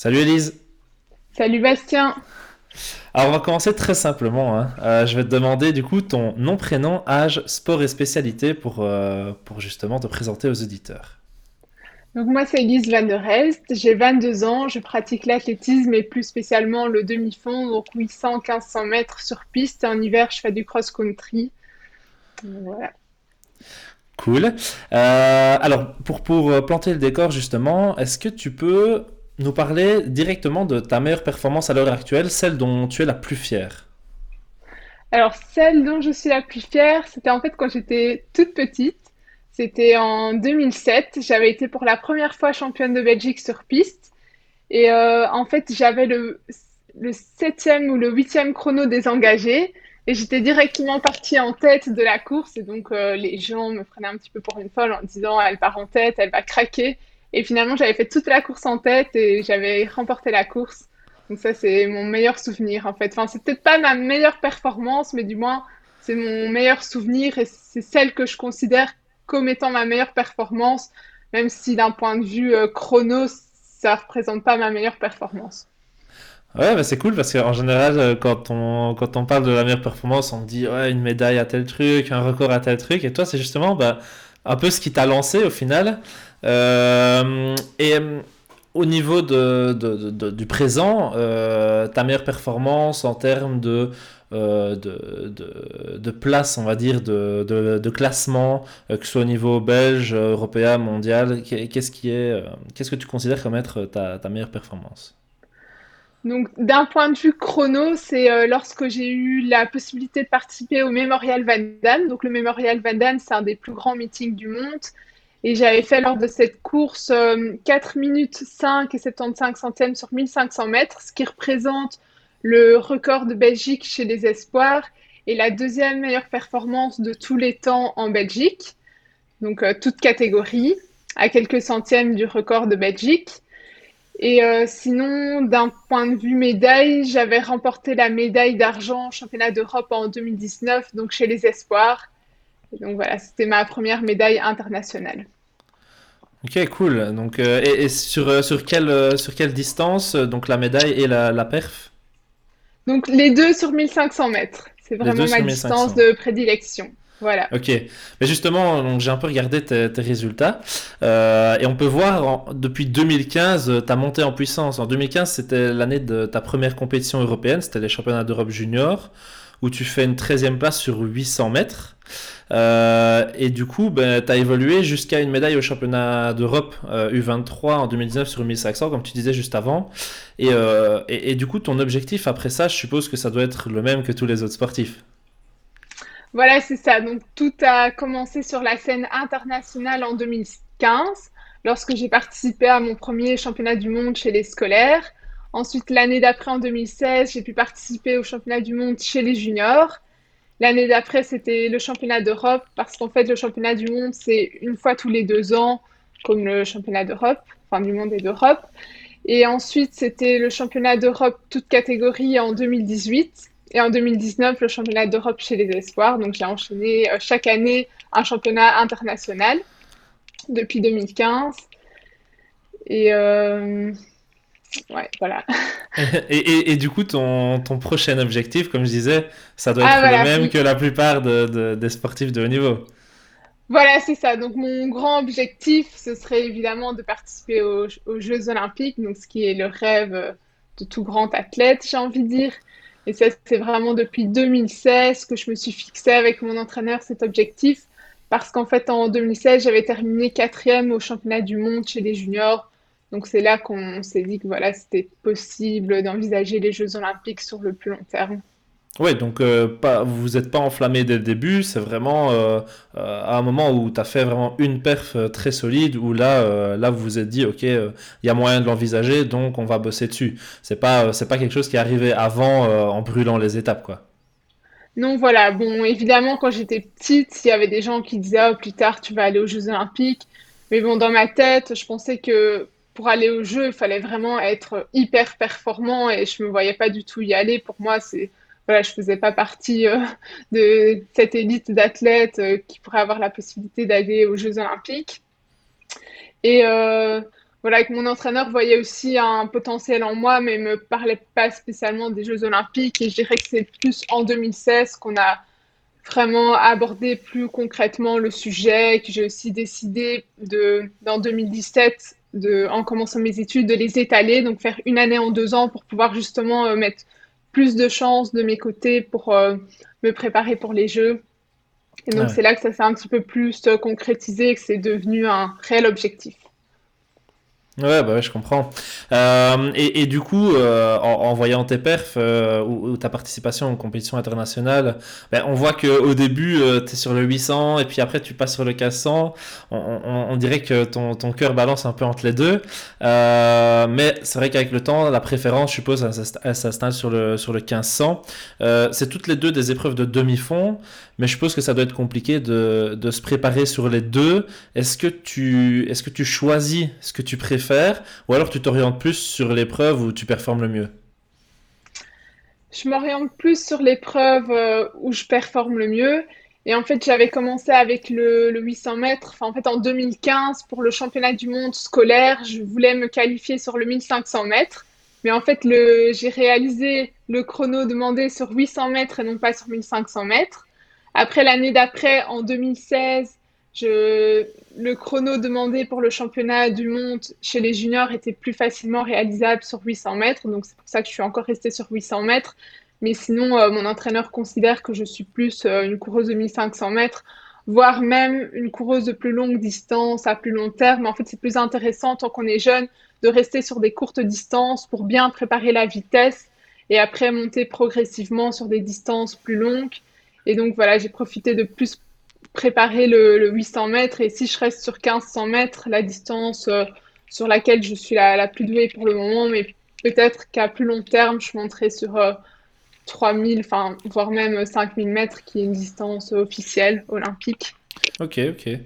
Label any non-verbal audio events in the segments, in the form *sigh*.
Salut Elise. Salut Bastien. Alors on va commencer très simplement. hein. Euh, je vais te demander du coup ton nom, prénom, âge, sport et spécialité pour, euh, pour justement te présenter aux auditeurs. Donc moi c'est Elise Van der Helst, j'ai 22 ans, je pratique l'athlétisme et plus spécialement le demi-fond, donc 800-1500 mètres sur piste. En hiver je fais du cross-country. Voilà. Cool. Euh, alors pour, pour planter le décor justement, est-ce que tu peux nous parler directement de ta meilleure performance à l'heure actuelle, celle dont tu es la plus fière? Alors celle dont je suis la plus fière, c'était en fait quand j'étais toute petite. C'était en 2007. J'avais été pour la première fois championne de Belgique sur piste. Et euh, en fait, j'avais le, septième ou le huitième chrono désengagé. Et j'étais directement partie en tête de la course. Et donc, euh, les gens me prenaient un petit peu pour une folle en disant, elle part en tête, elle va craquer. Et finalement, j'avais fait toute la course en tête et j'avais remporté la course. Donc ça, c'est mon meilleur souvenir, en fait. Enfin, c'est peut-être pas ma meilleure performance, mais du moins, c'est mon meilleur souvenir et c'est celle que je considère comme étant ma meilleure performance, même si d'un point de vue euh, chrono, ça représente pas ma meilleure performance. Ouais, bah c'est cool parce qu'en général, euh, quand on, quand on parle de la meilleure performance, on dit ouais, une médaille à tel truc, un record à tel truc. Et toi, c'est justement bah, un peu ce qui t'a lancé au final. Euh, et euh, au niveau de, du présent, euh, ta meilleure performance en termes de, de, de, place, on va dire, de, de, classement, que ce soit au niveau belge, européen, mondial, qu'est- qu'est-ce qui est, qu'est-ce que tu considères comme être ta, ta meilleure performance? Donc, d'un point de vue chrono, c'est lorsque j'ai eu la possibilité de participer au Memorial Van Damme. Donc, le Memorial Van Damme, c'est un des plus grands meetings du monde. Et j'avais fait lors de cette course euh, 4 minutes 5 et 75 centièmes sur 1500 mètres, ce qui représente le record de Belgique chez les espoirs et la deuxième meilleure performance de tous les temps en Belgique. Donc, euh, toute catégorie, à quelques centièmes du record de Belgique. Et euh, sinon, d'un point de vue médaille, j'avais remporté la médaille d'argent championnat d'Europe en 2019, donc chez les espoirs. Et donc voilà, c'était ma première médaille internationale. Ok, cool. Donc, euh, et, et sur, euh, sur quelle, euh, sur quelle distance, donc la médaille et la, la perf? Donc les deux sur 1500 mètres, c'est vraiment ma distance 1500. de prédilection. Voilà. Ok. Mais justement, j'ai un peu regardé tes, tes résultats. Euh, et on peut voir, en- depuis 2015, tu as monté en puissance. En 2015, c'était l'année de ta première compétition européenne, c'était les championnats d'Europe junior, où tu fais une treizième place sur 800 mètres. Euh, et du coup, ben, tu as évolué jusqu'à une médaille au championnat d'Europe euh, U23 en 2019 sur 1500, comme tu disais juste avant. Euh, et, et du coup, ton objectif après ça, je suppose que ça doit être le même que tous les autres sportifs. Voilà, c'est ça. Donc tout a commencé sur la scène internationale en 2015, lorsque j'ai participé à mon premier championnat du monde chez les scolaires. Ensuite, l'année d'après, en 2016, j'ai pu participer au championnat du monde chez les juniors. L'année d'après, c'était le championnat d'Europe, parce qu'en fait, le championnat du monde, c'est une fois tous les deux ans, comme le championnat d'Europe, enfin du monde et d'Europe. Et ensuite, c'était le championnat d'Europe toute catégorie en 2018. Et en 2019, le championnat d'Europe chez les espoirs. Donc, j'ai enchaîné euh, chaque année un championnat international depuis 2015. Et euh, ouais, voilà. *laughs* Et, et- et du coup, ton, ton prochain objectif, comme je disais, ça doit Ah, être le même oui. que la plupart de- de- des sportifs de haut niveau. Voilà, c'est ça. Donc, mon grand objectif, ce serait évidemment de participer aux, aux Jeux Olympiques, donc ce qui est le rêve de tout grand athlète, j'ai envie de dire. Et ça, c'est vraiment depuis 2016 que je me suis fixé avec mon entraîneur cet objectif, parce qu'en fait, en 2016, j'avais terminé quatrième au championnat du monde chez les juniors. Donc, c'est là qu'on s'est dit que voilà, c'était possible d'envisager les Jeux Olympiques sur le plus long terme. Ouais, donc euh, pas, vous vous êtes pas enflammé dès le début, c'est vraiment euh, euh, à un moment où tu as fait vraiment une perf très solide, où là, là vous vous êtes dit, ok, il y a moyen de l'envisager, donc on va bosser dessus. C'est pas, c'est pas quelque chose qui est arrivé avant en brûlant les étapes, quoi. Non, voilà. Bon, évidemment, quand j'étais petite, il y avait des gens qui disaient, oh, plus tard, tu vas aller aux Jeux Olympiques. Mais bon, dans ma tête, je pensais que pour aller aux Jeux, il fallait vraiment être hyper performant et je me voyais pas du tout y aller. Pour moi, c'est, voilà, je faisais pas partie euh, *laughs* de cette élite d'athlètes euh, qui pourrait avoir la possibilité d'aller aux Jeux Olympiques. Et euh, voilà, que mon entraîneur voyait aussi un potentiel en moi, mais me parlait pas spécialement des Jeux Olympiques. Et je dirais que c'est plus en 2016 qu'on a vraiment abordé plus concrètement le sujet, que j'ai aussi décidé de, dans 2017, de, en commençant mes études, de les étaler, donc faire une année en deux ans pour pouvoir justement euh, mettre plus de chances de mes côtés pour euh, me préparer pour les Jeux. Et donc c'est là que ça s'est un petit peu plus euh, concrétisé, que c'est devenu un réel objectif. Ouais, bah ouais, je comprends. Euh, et, du coup, euh, en, voyant tes perfs euh, ou, ta participation en compétition internationale, ben, on voit qu'au début, tu es sur le 800 et puis après, tu passes sur le 1500. On, dirait que ton, ton cœur balance un peu entre les deux. mais c'est vrai qu'avec le temps, la préférence, je suppose, elle, s'installe sur le, sur le 1500. c'est toutes les deux des épreuves de demi-fond, mais je suppose que ça doit être compliqué de, de se préparer sur les deux. Est-ce que, est-ce que tu choisis ce que tu préfères ou alors tu t'orientes plus sur l'épreuve où tu performes le mieux? Je m'oriente plus sur l'épreuve euh, où je performe le mieux. Et en fait, j'avais commencé avec le, 800 mètres. En fait, en 2015, pour le championnat du monde scolaire, je voulais me qualifier sur le 1500 mètres. Mais en fait, j'ai réalisé le chrono demandé sur 800 mètres et non pas sur 1500 mètres. Après, l'année d'après, en 2016, le chrono demandé pour le championnat du monde chez les juniors était plus facilement réalisable sur 800 mètres, donc c'est pour ça que je suis encore restée sur 800 mètres. Mais sinon, euh, mon entraîneur considère que je suis plus euh, une coureuse de 1500 mètres, voire même une coureuse de plus longue distance, à plus long terme. En fait, c'est plus intéressant tant qu'on est jeune de rester sur des courtes distances pour bien préparer la vitesse et après monter progressivement sur des distances plus longues. Et donc voilà, j'ai profité de plus préparer le, 800 mètres. Et si je reste sur 1500 mètres, la distance euh, sur laquelle je suis la, plus douée pour le moment, mais peut-être qu'à plus long terme, je monterai sur 3000, euh, voire même 5000 mètres, qui est une distance officielle olympique. Ok, ok.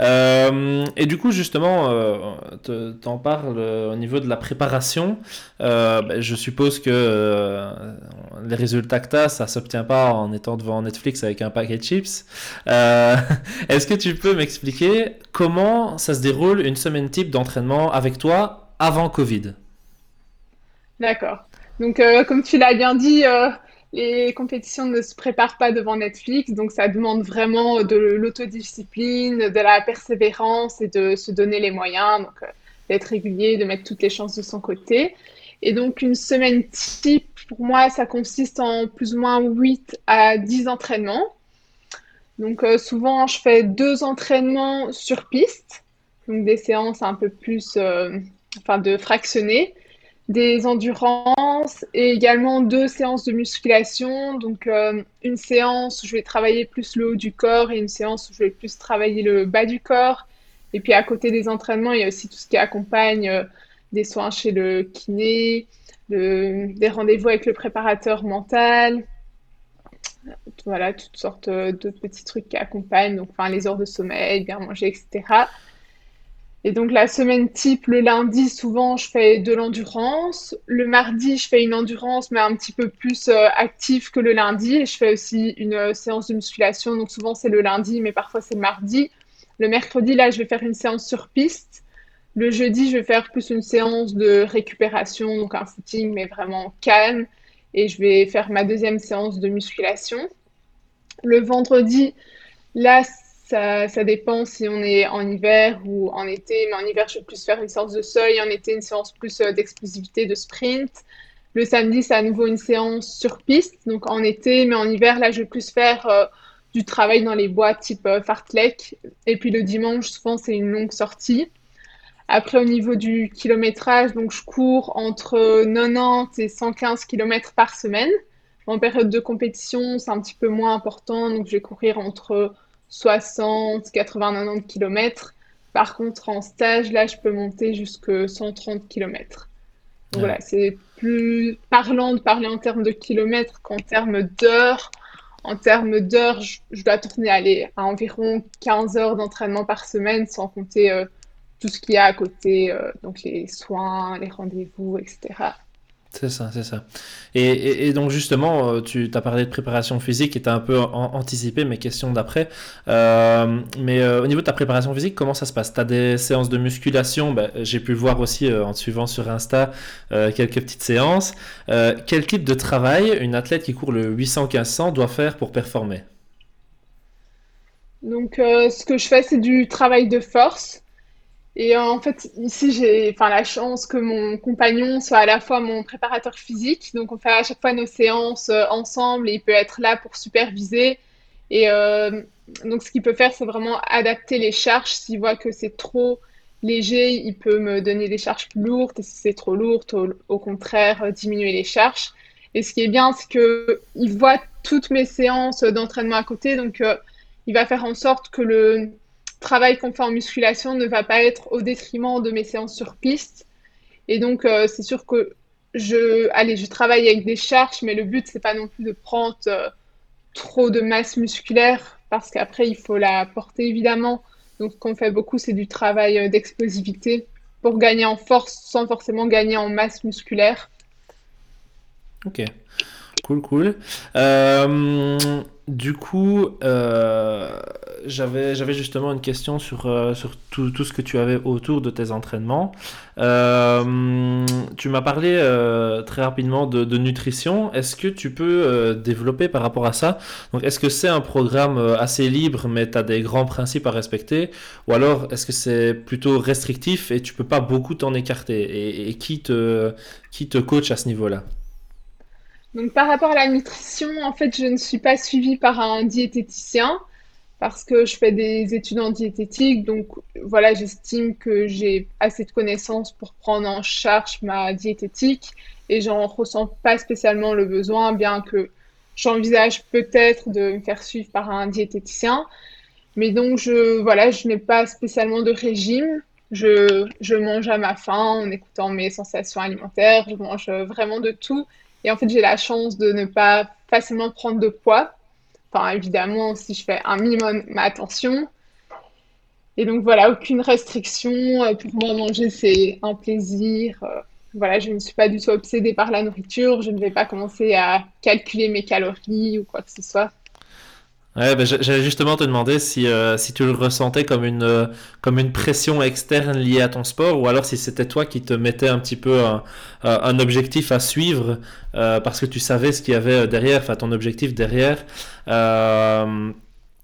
Euh, et du coup, justement, euh, t'en parles au niveau de la préparation. Euh, ben, je suppose que euh, les résultats que t'as, ça s'obtient pas en étant devant Netflix avec un paquet de chips. *laughs* Est-ce que tu peux m'expliquer comment ça se déroule une semaine type d'entraînement avec toi avant Covid? D'accord. Donc, comme tu l'as bien dit, les compétitions ne se préparent pas devant Netflix, donc ça demande vraiment de l'autodiscipline, de la persévérance et de se donner les moyens, donc euh, d'être régulier, de mettre toutes les chances de son côté. Et donc une semaine type, pour moi, ça consiste en plus ou moins 8 à 10 entraînements. Donc euh, souvent, je fais deux entraînements sur piste, donc des séances un peu plus, euh, enfin de fractionner des endurances et également deux séances de musculation. Donc euh, une séance où je vais travailler plus le haut du corps et une séance où je vais plus travailler le bas du corps. Et puis à côté des entraînements, il y a aussi tout ce qui accompagne euh, des soins chez le kiné, des rendez-vous avec le préparateur mental. Voilà, toutes sortes euh, de petits trucs qui accompagnent, donc enfin les heures de sommeil, bien manger, etc. Et donc la semaine type, le lundi, souvent, je fais de l'endurance. Le mardi, je fais une endurance, mais un petit peu plus euh, active que le lundi. Et je fais aussi une euh, séance de musculation. Donc souvent, c'est le lundi, mais parfois, c'est le mardi. Le mercredi, là, je vais faire une séance sur piste. Le jeudi, je vais faire plus une séance de récupération, donc un footing, mais vraiment calme. Et je vais faire ma deuxième séance de musculation. Le vendredi, là, ça, dépend si on est en hiver ou en été. Mais en hiver, je vais plus faire une séance de seuil. En été, une séance plus euh, d'explosivité, de sprint. Le samedi, c'est à nouveau une séance sur piste, donc en été. Mais en hiver, là, je vais plus faire euh, du travail dans les bois type euh, fartlek. Et puis le dimanche, souvent, c'est une longue sortie. Après, au niveau du kilométrage, donc je cours entre 90 et 115 km par semaine. En période de compétition, c'est un petit peu moins important, donc je vais courir entre 60, 80, 90 km. Par contre, en stage, là, je peux monter jusqu'à 130 km. Donc voilà, c'est plus parlant de parler en termes de kilomètres qu'en termes d'heures. En termes d'heures, je, dois tourner aller à environ 15 heures d'entraînement par semaine, sans compter euh, tout ce qu'il y a à côté, euh, donc les soins, les rendez-vous, etc. C'est ça, c'est ça. Et, donc justement, euh, tu as parlé de préparation physique et tu as un peu anticipé mes questions d'après. Euh, mais euh, au niveau de ta préparation physique, comment ça se passe? Tu as des séances de musculation? Ben, J'ai pu voir aussi en te suivant sur Insta quelques petites séances. quel type de travail une athlète qui court le 800-1500 doit faire pour performer? Donc ce que je fais, c'est du travail de force. Et euh, en fait, ici, j'ai enfin, la chance que mon compagnon soit à la fois mon préparateur physique. Donc, on fait à chaque fois nos séances euh, ensemble et il peut être là pour superviser. Et euh, donc, ce qu'il peut faire, c'est vraiment adapter les charges. S'il voit que c'est trop léger, il peut me donner des charges plus lourdes. Et si c'est trop lourd, au, contraire, diminuer les charges. Et ce qui est bien, c'est qu'il voit toutes mes séances d'entraînement à côté. Donc, il va faire en sorte que le travail qu'on fait en musculation ne va pas être au détriment de mes séances sur piste. Et donc, euh, c'est sûr que je, allez, je travaille avec des charges, mais le but, c'est pas non plus de prendre euh, trop de masse musculaire parce qu'après, il faut la porter évidemment. Donc, ce qu'on fait beaucoup, c'est du travail euh, d'explosivité pour gagner en force sans forcément gagner en masse musculaire. Ok, cool, cool. Euh, du coup, euh, j'avais, justement une question sur, euh, tout, ce que tu avais autour de tes entraînements. Tu m'as parlé très rapidement de, nutrition. Est-ce que tu peux développer par rapport à ça? Est-ce que c'est un programme assez libre, mais tu as des grands principes à respecter? Ou alors, est-ce que c'est plutôt restrictif et tu peux pas beaucoup t'en écarter? Et, et qui, te, qui te coach à ce niveau-là? Donc par rapport à la nutrition, en fait, je ne suis pas suivie par un diététicien parce que je fais des études en diététique. Donc voilà, j'estime que j'ai assez de connaissances pour prendre en charge ma diététique et j'en ressens pas spécialement le besoin, bien que j'envisage peut-être de me faire suivre par un diététicien. Mais donc je voilà, je n'ai pas spécialement de régime. Je, je mange à ma faim en écoutant mes sensations alimentaires. Je mange vraiment de tout et en fait, j'ai la chance de ne pas facilement prendre de poids. Enfin, évidemment, si je fais un minimum ma attention. Et donc, voilà, aucune restriction. Euh, pour moi, manger, c'est un plaisir. Euh, voilà, je ne suis pas du tout obsédée par la nourriture. Je ne vais pas commencer à calculer mes calories ou quoi que ce soit. Ouais, ben, j'allais justement te demander si, euh, si tu le ressentais comme une, euh, comme une pression externe liée à ton sport ou alors si c'était toi qui te mettais un petit peu un, un objectif à suivre euh, parce que tu savais ce qu'il y avait derrière, enfin ton objectif derrière.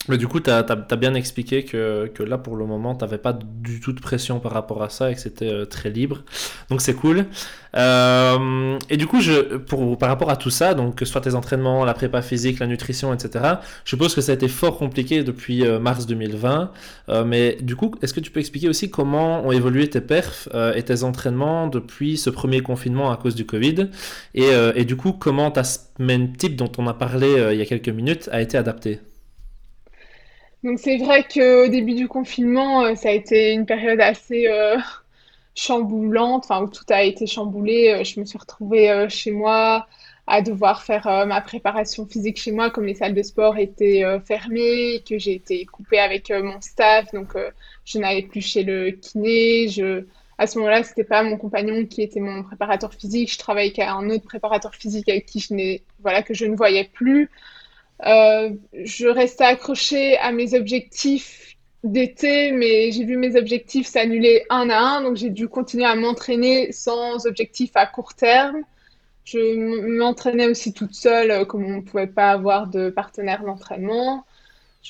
Mais du coup, tu as, bien expliqué que, là, pour le moment, tu n'avais pas du tout de pression par rapport à ça et que c'était euh, très libre. Donc, c'est cool. Euh, et du coup, par rapport à tout ça, donc que ce soit tes entraînements, la prépa physique, la nutrition, etc., je suppose que ça a été fort compliqué depuis euh, mars 2020. mais du coup, est-ce que tu peux expliquer aussi comment ont évolué tes perfs et tes entraînements depuis ce premier confinement à cause du Covid? Et, et du coup, comment ta semaine type dont on a parlé il y a quelques minutes a été adaptée? Donc c'est vrai qu'au début du confinement, euh, ça a été une période assez euh, chamboulante, enfin où tout a été chamboulé. Euh, je me suis retrouvée chez moi à devoir faire ma préparation physique chez moi, comme les salles de sport étaient fermées, que j'ai été coupée avec mon staff, donc je n'allais plus chez le kiné. Je... À ce moment-là, c'était pas mon compagnon qui était mon préparateur physique. Je travaillais avec un autre préparateur physique avec qui je n'ai, voilà, que je ne voyais plus. Euh, je restais accrochée à mes objectifs d'été, mais j'ai vu mes objectifs s'annuler un à un, donc j'ai dû continuer à m'entraîner sans objectif à court terme. Je m'entraînais aussi toute seule, euh, comme on ne pouvait pas avoir de partenaire d'entraînement.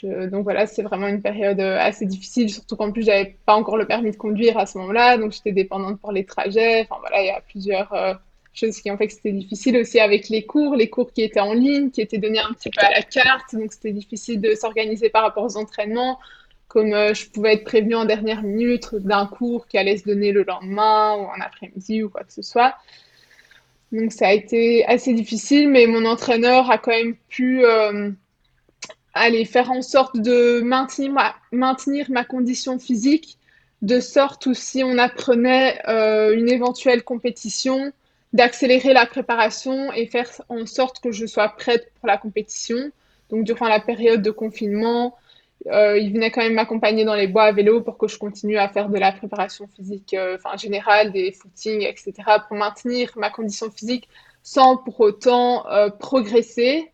donc voilà, c'est vraiment une période euh, assez difficile, surtout qu'en plus, j'avais pas encore le permis de conduire à ce moment-là, donc j'étais dépendante pour les trajets. Enfin voilà, il y a plusieurs chose qui en fait c'était difficile aussi avec les cours, les cours qui étaient en ligne, qui étaient donnés un petit peu à la carte, donc c'était difficile de s'organiser par rapport aux entraînements, comme euh, je pouvais être prévenue en dernière minute d'un cours qui allait se donner le lendemain ou en après-midi ou quoi que ce soit. Donc ça a été assez difficile, mais mon entraîneur a quand même pu euh, aller faire en sorte de maintenir ma, maintenir ma condition physique, de sorte où si on apprenait euh, une éventuelle compétition, d'accélérer la préparation et faire en sorte que je sois prête pour la compétition. Donc durant la période de confinement, euh, il venait quand même m'accompagner dans les bois à vélo pour que je continue à faire de la préparation physique euh, enfin, générale, des footings, etc., pour maintenir ma condition physique sans pour autant euh, progresser.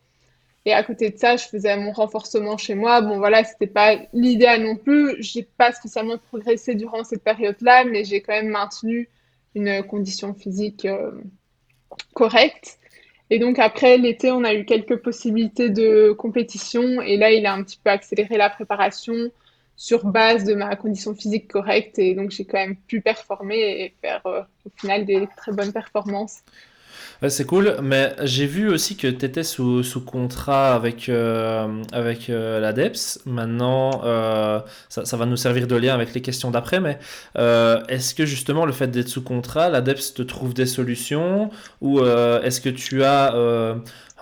Et à côté de ça, je faisais mon renforcement chez moi. Bon, voilà, c'était pas l'idéal non plus. J'ai pas spécialement progressé durant cette période-là, mais j'ai quand même maintenu une condition physique correcte. Et donc après l'été, on a eu quelques possibilités de compétition. Et là, il a un petit peu accéléré la préparation sur base de ma condition physique correcte. Et donc j'ai quand même pu performer et faire euh, au final des très bonnes performances c'est cool, mais j'ai vu aussi que tu étais sous, contrat avec, euh, avec euh, l'ADEPS. Maintenant, euh, ça, va nous servir de lien avec les questions d'après, mais est-ce que justement le fait d'être sous contrat, l'ADEPS te trouve des solutions? Ou est-ce que tu as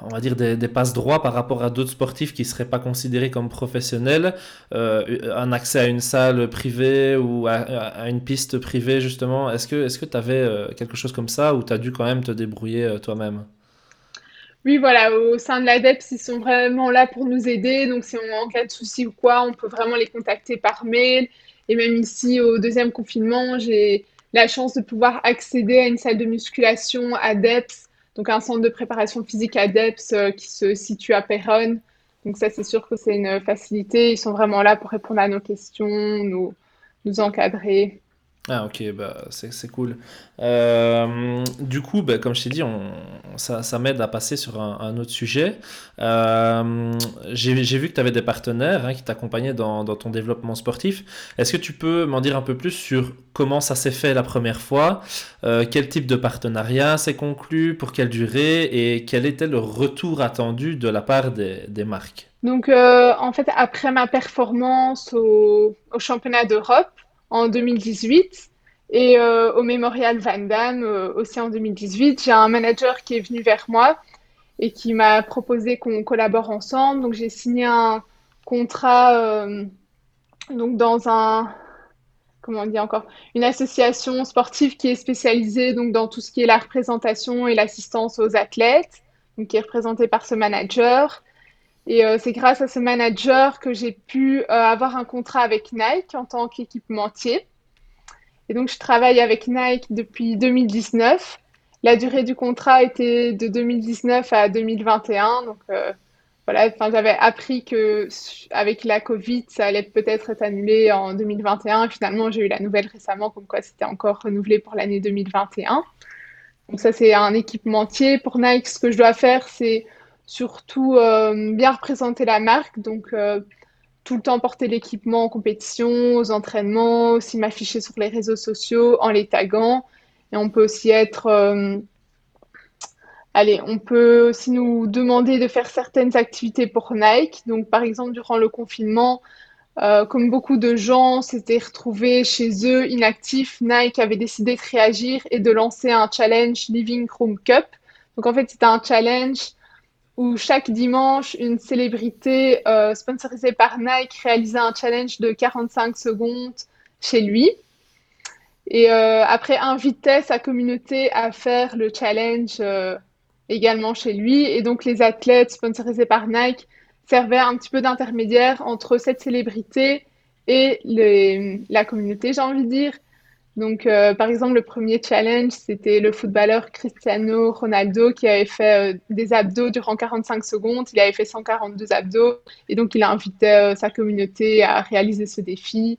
on va dire, des, passes droits par rapport à d'autres sportifs qui ne seraient pas considérés comme professionnels, euh, un accès à une salle privée ou à, une piste privée, justement. Est-ce que tu avais euh, quelque chose comme ça ou tu as dû quand même te débrouiller euh, toi-même? Oui, voilà, au sein de l'ADEPS, ils sont vraiment là pour nous aider. Donc, si on en cas de soucis ou quoi, on peut vraiment les contacter par mail. Et même ici, au deuxième confinement, j'ai la chance de pouvoir accéder à une salle de musculation ADEPS donc un centre de préparation physique ADEPS euh, qui se situe à Péronne. Donc ça, c'est sûr que c'est une facilité. Ils sont vraiment là pour répondre à nos questions, nous, nous encadrer. Ah ok, bah, c'est cool. Euh, du coup, bah, comme je t'ai dit, on, ça, ça m'aide à passer sur un, autre sujet. Euh, J'ai vu que tu avais des partenaires hein, qui t'accompagnaient dans, dans, ton développement sportif. Est-ce que tu peux m'en dire un peu plus sur comment ça s'est fait la première fois? Euh, Quel type de partenariat s'est conclu? Pour quelle durée? Et quel était le retour attendu de la part des, des marques? Donc en fait, après ma performance au, au championnat d'Europe, en 2018 et euh, au Mémorial Van Damme euh, aussi en 2018. J'ai un manager qui est venu vers moi et qui m'a proposé qu'on collabore ensemble. Donc j'ai signé un contrat euh, donc dans un comment on dit encore une association sportive qui est spécialisée donc dans tout ce qui est la représentation et l'assistance aux athlètes, donc qui est représentée par ce manager. Et euh, c'est grâce à ce manager que j'ai pu euh, avoir un contrat avec Nike en tant qu'équipementier. Et donc, je travaille avec Nike depuis 2019. La durée du contrat était de 2019 à 2021. Donc, euh, voilà, j'avais appris que avec la Covid, ça allait peut-être être annulé en 2021. Finalement, j'ai eu la nouvelle récemment, comme quoi c'était encore renouvelé pour l'année 2021. Donc, ça, c'est un équipementier. Pour Nike, ce que je dois faire, c'est surtout euh, bien représenter la marque, donc euh, tout le temps porter l'équipement en compétition, aux entraînements, aussi m'afficher sur les réseaux sociaux en les taguant. Et on peut aussi être... Euh, allez, on peut aussi nous demander de faire certaines activités pour Nike. Donc par exemple, durant le confinement, comme beaucoup de gens s'étaient retrouvés chez eux inactifs, Nike avait décidé de réagir et de lancer un challenge Living Room Cup. Donc en fait, c'était un challenge où chaque dimanche, une célébrité euh, sponsorisée par Nike réalisait un challenge de 45 secondes chez lui. Et euh, après, invitait sa communauté à faire le challenge euh, également chez lui. Et donc, les athlètes sponsorisés par Nike servaient un petit peu d'intermédiaire entre cette célébrité et la communauté, j'ai envie de dire. Donc, euh, par exemple, le premier challenge, c'était le footballeur Cristiano Ronaldo qui avait fait euh, des abdos durant 45 secondes. Il avait fait 142 abdos et donc il a invité euh, sa communauté à réaliser ce défi.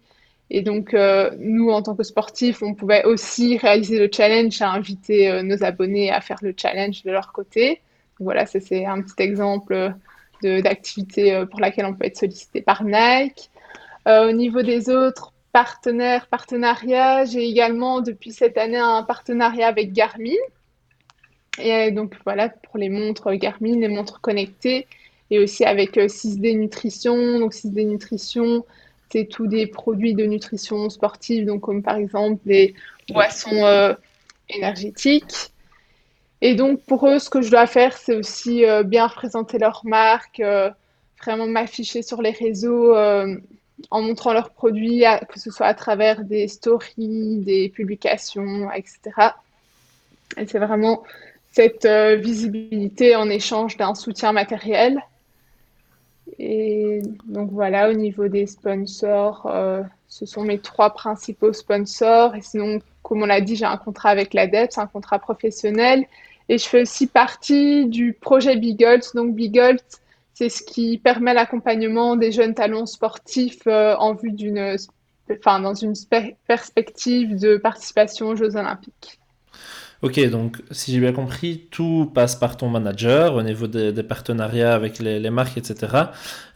Et donc, nous, en tant que sportifs, on pouvait aussi réaliser le challenge, inviter nos abonnés à faire le challenge de leur côté. voilà, c'est un petit exemple d'activité pour laquelle on peut être sollicité par Nike. au niveau des autres, partenaire, partenariat. J'ai également depuis cette année un partenariat avec Garmin. Et donc voilà, pour les montres Garmin, les montres connectées, et aussi avec 6D euh, Nutrition. Donc 6D Nutrition, c'est tous des produits de nutrition sportive, donc comme par exemple des boissons euh, énergétiques. Et donc pour eux, ce que je dois faire, c'est aussi euh, bien représenter leur marque, vraiment m'afficher sur les réseaux en montrant leurs produits, que ce soit à travers des stories, des publications, etc. Et c'est vraiment cette euh, visibilité en échange d'un soutien matériel. Et donc voilà, au niveau des sponsors, euh, ce sont mes trois principaux sponsors. Et sinon, comme on l'a dit, j'ai un contrat avec l'ADEPS, un contrat professionnel. Et je fais aussi partie du projet Bigolt. Donc Bigolt, c'est ce qui permet l'accompagnement des jeunes talents sportifs euh, en vue d'une, enfin, dans une perspective de participation aux Jeux Olympiques. Ok, donc si j'ai bien compris, tout passe par ton manager au niveau des, partenariats avec les, marques, etc.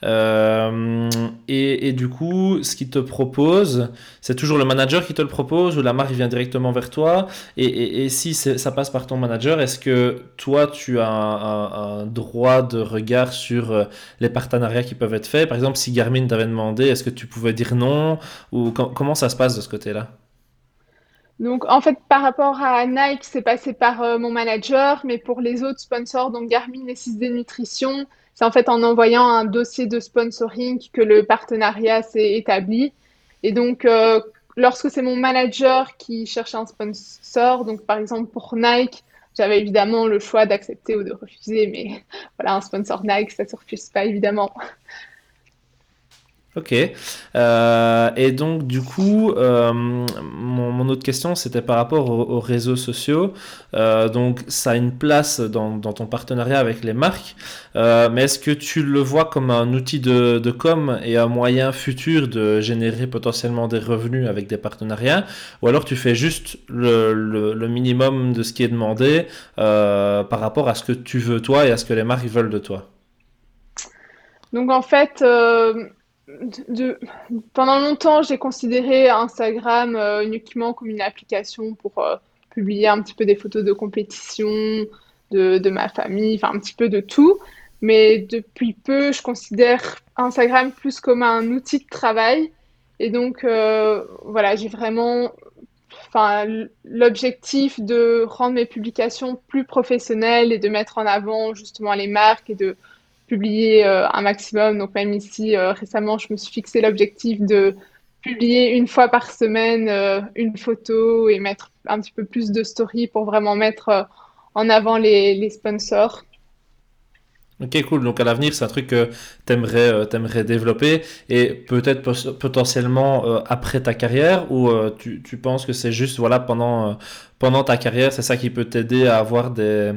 Euh, et, du coup, ce qu'il te propose, c'est toujours le manager qui te le propose ou la marque vient directement vers toi? Et, si ça passe par ton manager, est-ce que toi, tu as un, droit de regard sur euh, les partenariats qui peuvent être faits? Par exemple, si Garmin t'avait demandé, est-ce que tu pouvais dire non? Ou comment ça se passe de ce côté-là? Donc, en fait, par rapport à Nike, c'est passé par euh, mon manager, mais pour les autres sponsors, donc Garmin et 6D Nutrition, c'est en fait en envoyant un dossier de sponsoring que le partenariat s'est établi. Et donc, euh, lorsque c'est mon manager qui cherche un sponsor, donc par exemple pour Nike, j'avais évidemment le choix d'accepter ou de refuser, mais *laughs* voilà, un sponsor Nike, ça ne se refuse pas évidemment. Ok. Euh, et donc, du coup, euh, mon, autre question, c'était par rapport aux, réseaux sociaux. Euh, donc, ça a une place dans, ton partenariat avec les marques. mais est-ce que tu le vois comme un outil de, com et un moyen futur de générer potentiellement des revenus avec des partenariats? Ou alors tu fais juste le, le minimum de ce qui est demandé par rapport à ce que tu veux toi et à ce que les marques veulent de toi? Donc en fait, de, pendant longtemps, j'ai considéré Instagram euh, uniquement comme une application pour euh, publier un petit peu des photos de compétition, de, de, ma famille, enfin un petit peu de tout. Mais depuis peu, je considère Instagram plus comme un outil de travail. Et donc, euh, voilà, j'ai vraiment l'objectif de rendre mes publications plus professionnelles et de mettre en avant justement les marques et de publier euh, un maximum. Donc même ici, euh, récemment, je me suis fixé l'objectif de publier une fois par semaine euh, une photo et mettre un petit peu plus de story pour vraiment mettre en avant les, sponsors. Ok, cool. Donc à l'avenir, c'est un truc que tu aimerais, aimerais, développer et peut-être potentiellement après ta carrière ou tu, tu, penses que c'est juste voilà, pendant, pendant ta carrière, c'est ça qui peut t'aider à avoir des,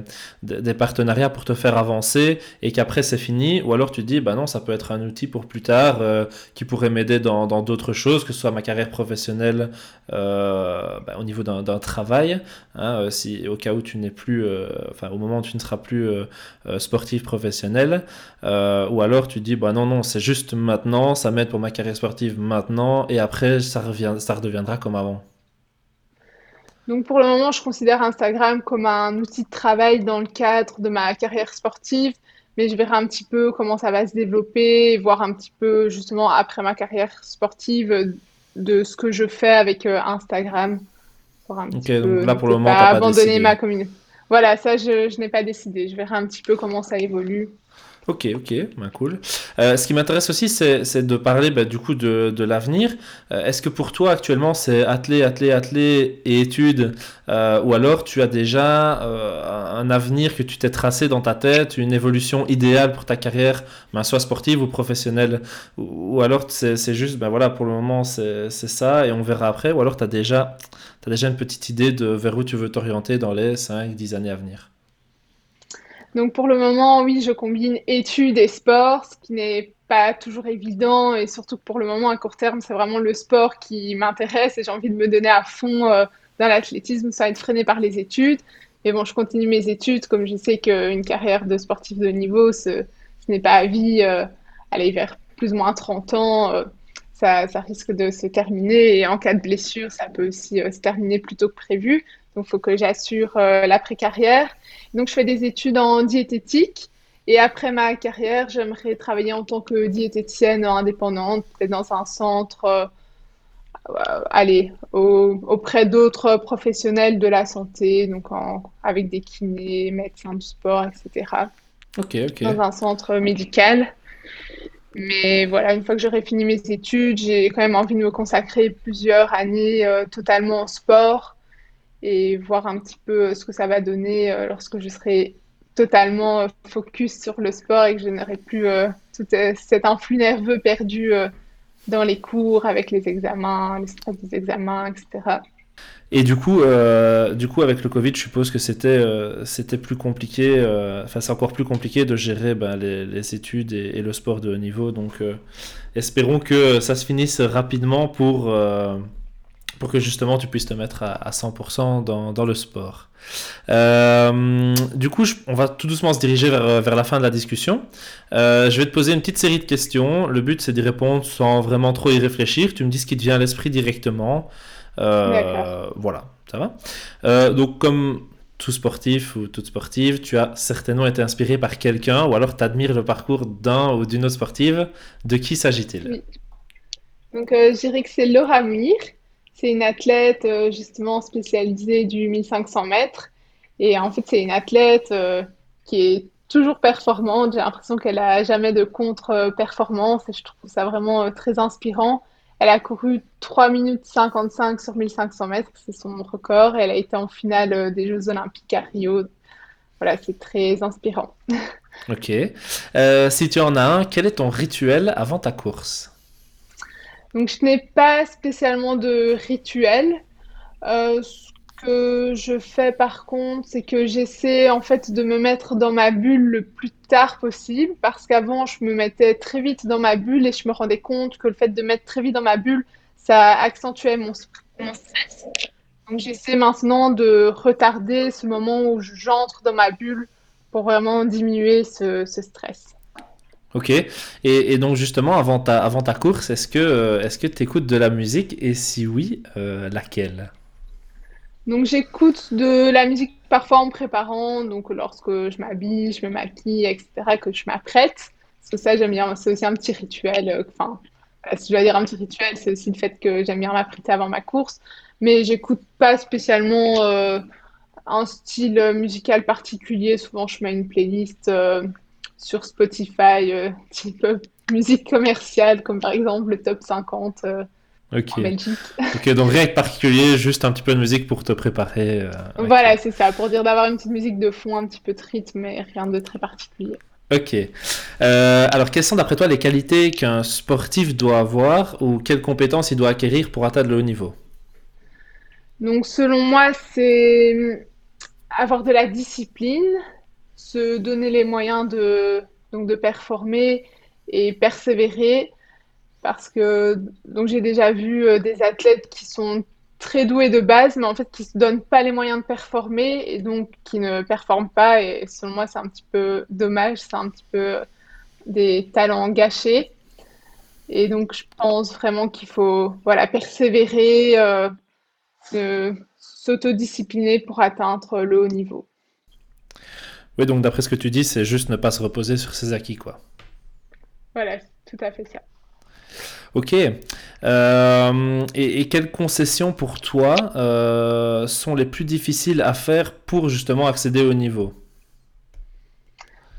partenariats pour te faire avancer et qu'après c'est fini? Ou alors tu dis, bah non, ça peut être un outil pour plus tard euh, qui pourrait m'aider dans d'autres choses, que ce soit ma carrière professionnelle euh, bah, au niveau d'un travail, hein, euh, si, au cas où tu n'es plus, enfin au moment où tu ne seras plus sportif professionnel. ou alors tu dis, bah non, non, c'est juste maintenant, ça m'aide pour ma carrière sportive maintenant et après ça, revient, ça redeviendra comme avant. Donc pour le moment, je considère Instagram comme un outil de travail dans le cadre de ma carrière sportive, mais je verrai un petit peu comment ça va se développer, voir un petit peu justement après ma carrière sportive de ce que je fais avec euh, Instagram. Pour un petit donc là pour le moment, pas abandonner ma communauté. Voilà, ça je, je n'ai pas décidé. Je verrai un petit peu comment ça évolue. Ok, ok, ben cool. Euh, ce qui m'intéresse aussi, c'est de parler bah, du coup de, l'avenir. Euh, est-ce que pour toi actuellement c'est athlé, athlé, athlé et études, euh, ou alors tu as déjà un avenir que tu t'es tracé dans ta tête, une évolution idéale pour ta carrière, ben, soit sportive ou professionnelle, ou, alors c'est juste, ben voilà, pour le moment c'est ça et on verra après, ou alors tu déjà, as déjà une petite idée de vers où tu veux t'orienter dans les 5-10 années à venir? Donc pour le moment, oui, je combine études et sport, ce qui n'est pas toujours évident et surtout que pour le moment, à court terme, c'est vraiment le sport qui m'intéresse et j'ai envie de me donner à fond euh, dans l'athlétisme sans être freiné par les études. Mais bon, je continue mes études comme je sais qu'une carrière de sportif de niveau, ce, n'est pas à vie. Euh, aller vers plus ou moins 30 ans, euh, ça, ça, risque de se terminer et en cas de blessure, ça peut aussi se terminer plus tôt que prévu. Donc, il faut que j'assure euh, l'après-carrière. Donc, je fais des études en diététique. Et après ma carrière, j'aimerais travailler en tant que diététicienne indépendante, peut-être dans un centre, euh, euh, allez, auprès d'autres professionnels de la santé, donc avec des kinés, médecins du sport, etc. Ok, ok. Dans un centre médical. Mais voilà, une fois que j'aurai fini mes études, j'ai quand même envie de me consacrer plusieurs années totalement au sport et voir un petit peu ce que ça va donner euh, lorsque je serai totalement focus sur le sport et que je n'aurais plus tout cet influx nerveux perdu dans les cours, avec les examens, les stress des examens, etc. Et du coup, euh, du coup, avec le Covid, je suppose que c'était euh, plus compliqué, euh, enfin c'est encore plus compliqué de gérer ben, les, études et, le sport de haut niveau. Donc, espérons que ça se finisse rapidement pour pour que justement tu puisses te mettre à, à 100% dans, dans, le sport. du coup, on va tout doucement se diriger vers, vers la fin de la discussion. je vais te poser une petite série de questions. Le but, c'est d'y répondre sans vraiment trop y réfléchir. Tu me dis ce qui te vient à l'esprit directement. Euh, voilà, ça va. Euh, donc, comme tout sportif ou toute sportive, tu as certainement été inspiré par quelqu'un ou alors tu admires le parcours d'un ou d'une autre sportive. De qui s'agit-il? Donc, euh, je dirais que c'est Laura Muir. C'est une athlète justement spécialisée du 1500 mètres. Et en fait, c'est une athlète qui est toujours performante. J'ai l'impression qu'elle a jamais de contre-performance et je trouve ça vraiment très inspirant. Elle a couru 3 minutes 55 sur 1500 mètres, c'est son record. Elle a été en finale euh, des Jeux Olympiques à Rio. Voilà, c'est très inspirant. *laughs* Ok. Euh, si tu en as un, quel est ton rituel avant ta course? Donc, je n'ai pas spécialement de rituel. Euh, que je fais par contre, c'est que j'essaie en fait de me mettre dans ma bulle le plus tard possible parce qu'avant je me mettais très vite dans ma bulle et je me rendais compte que le fait de mettre très vite dans ma bulle, ça accentuait mon, stress. Donc j'essaie maintenant de retarder ce moment où j'entre dans ma bulle pour vraiment diminuer ce, stress. Ok. Et, donc justement, avant ta, avant ta course, est-ce que est-ce que tu écoutes de la musique? Et si oui, euh, laquelle? Donc j'écoute de la musique parfois en préparant, donc lorsque je m'habille, je me maquille, etc., que je m'apprête. Parce que ça, j'aime bien, c'est aussi un petit rituel. Euh, enfin, si je dois dire un petit rituel, c'est aussi le fait que j'aime bien m'apprêter avant ma course. Mais j'écoute pas spécialement euh, un style musical particulier. Souvent, je mets une playlist euh, sur Spotify, *laughs* type musique commerciale, comme par exemple le top 50 Ok. *laughs* ok, donc rien de particulier, juste un petit peu de musique pour te préparer. Euh, voilà, c'est ça, pour dire d'avoir une petite musique de fond, un petit peu de rythme, mais rien de très particulier. Ok. Euh, alors, quelles sont d'après toi les qualités qu'un sportif doit avoir ou quelles compétences il doit acquérir pour atteindre le haut niveau? Donc, selon moi, c'est avoir de la discipline, se donner les moyens de, donc, de performer et persévérer parce que j'ai déjà vu euh, des athlètes qui sont très doués de base, mais en fait qui se donnent pas les moyens de performer et donc qui ne performent pas. Et selon moi, c'est un petit peu dommage, c'est un petit peu des talents gâchés. Et donc je pense vraiment qu'il faut voilà persévérer, euh, s'autodiscipliner pour atteindre le haut niveau. Oui, donc d'après ce que tu dis, c'est juste ne pas se reposer sur ses acquis, quoi. Voilà, tout à fait ça. Ok. Euh, et, quelles concessions pour toi euh, sont les plus difficiles à faire pour justement accéder au niveau?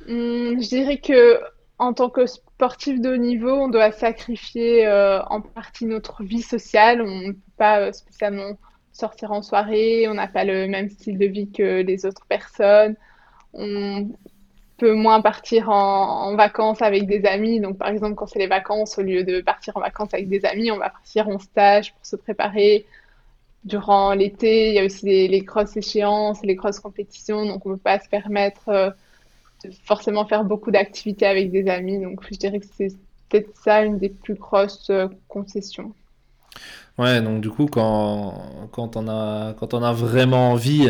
Hmm, Je dirais que en tant que sportif de haut niveau, on doit sacrifier euh, en partie notre vie sociale. On ne peut pas spécialement sortir en soirée, on n'a pas le même style de vie que les autres personnes. On peut moins partir en, vacances avec des amis. Donc, par exemple, quand c'est les vacances, au lieu de partir en vacances avec des amis, on va partir en stage pour se préparer. Durant l'été, il y a aussi les, grosses échéances, les grosses compétitions. Donc, on ne peut pas se permettre euh, de forcément faire beaucoup d'activités avec des amis. Donc, je dirais que c'est peut-être ça une des plus grosses euh, concessions. Ouais, donc du coup, quand, quand on a, quand on a vraiment envie,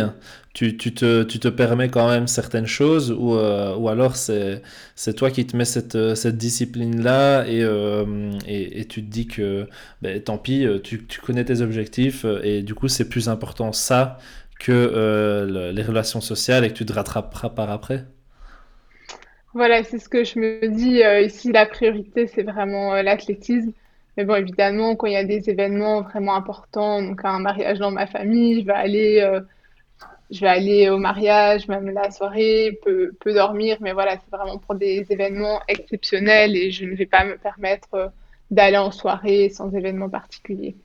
tu, tu, te, tu te permets quand même certaines choses ou, euh, ou alors c'est, toi qui te mets cette, cette discipline-là et, euh, et, et, tu te dis que ben, tant pis, tu, tu connais tes objectifs et du coup c'est plus important ça que euh, les relations sociales et que tu te rattraperas par après. Voilà, c'est ce que je me dis. ici, la priorité, c'est vraiment l'athlétisme. Mais bon, évidemment, quand il y a des événements vraiment importants, donc un mariage dans ma famille, je vais aller, euh, je vais aller au mariage, même la soirée, peu, peu dormir, mais voilà, c'est vraiment pour des événements exceptionnels et je ne vais pas me permettre euh, d'aller en soirée sans événement particulier.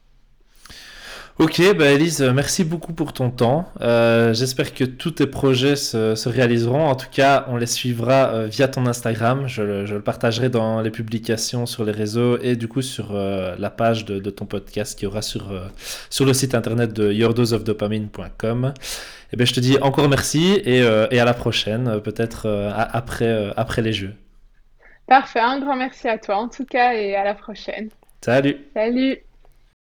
Ok, bah Elise, merci beaucoup pour ton temps. Euh, j'espère que tous tes projets se, se, réaliseront. En tout cas, on les suivra euh, via ton Instagram. Je le, je le, partagerai dans les publications sur les réseaux et du coup sur euh, la page de, de, ton podcast qui aura sur, euh, sur le site internet de yourdoseofdopamine.com. Et eh ben, je te dis encore merci et, euh, et à la prochaine, peut-être après, après les Jeux. Parfait, un grand merci à toi en tout cas et à la prochaine. Salut. Salut.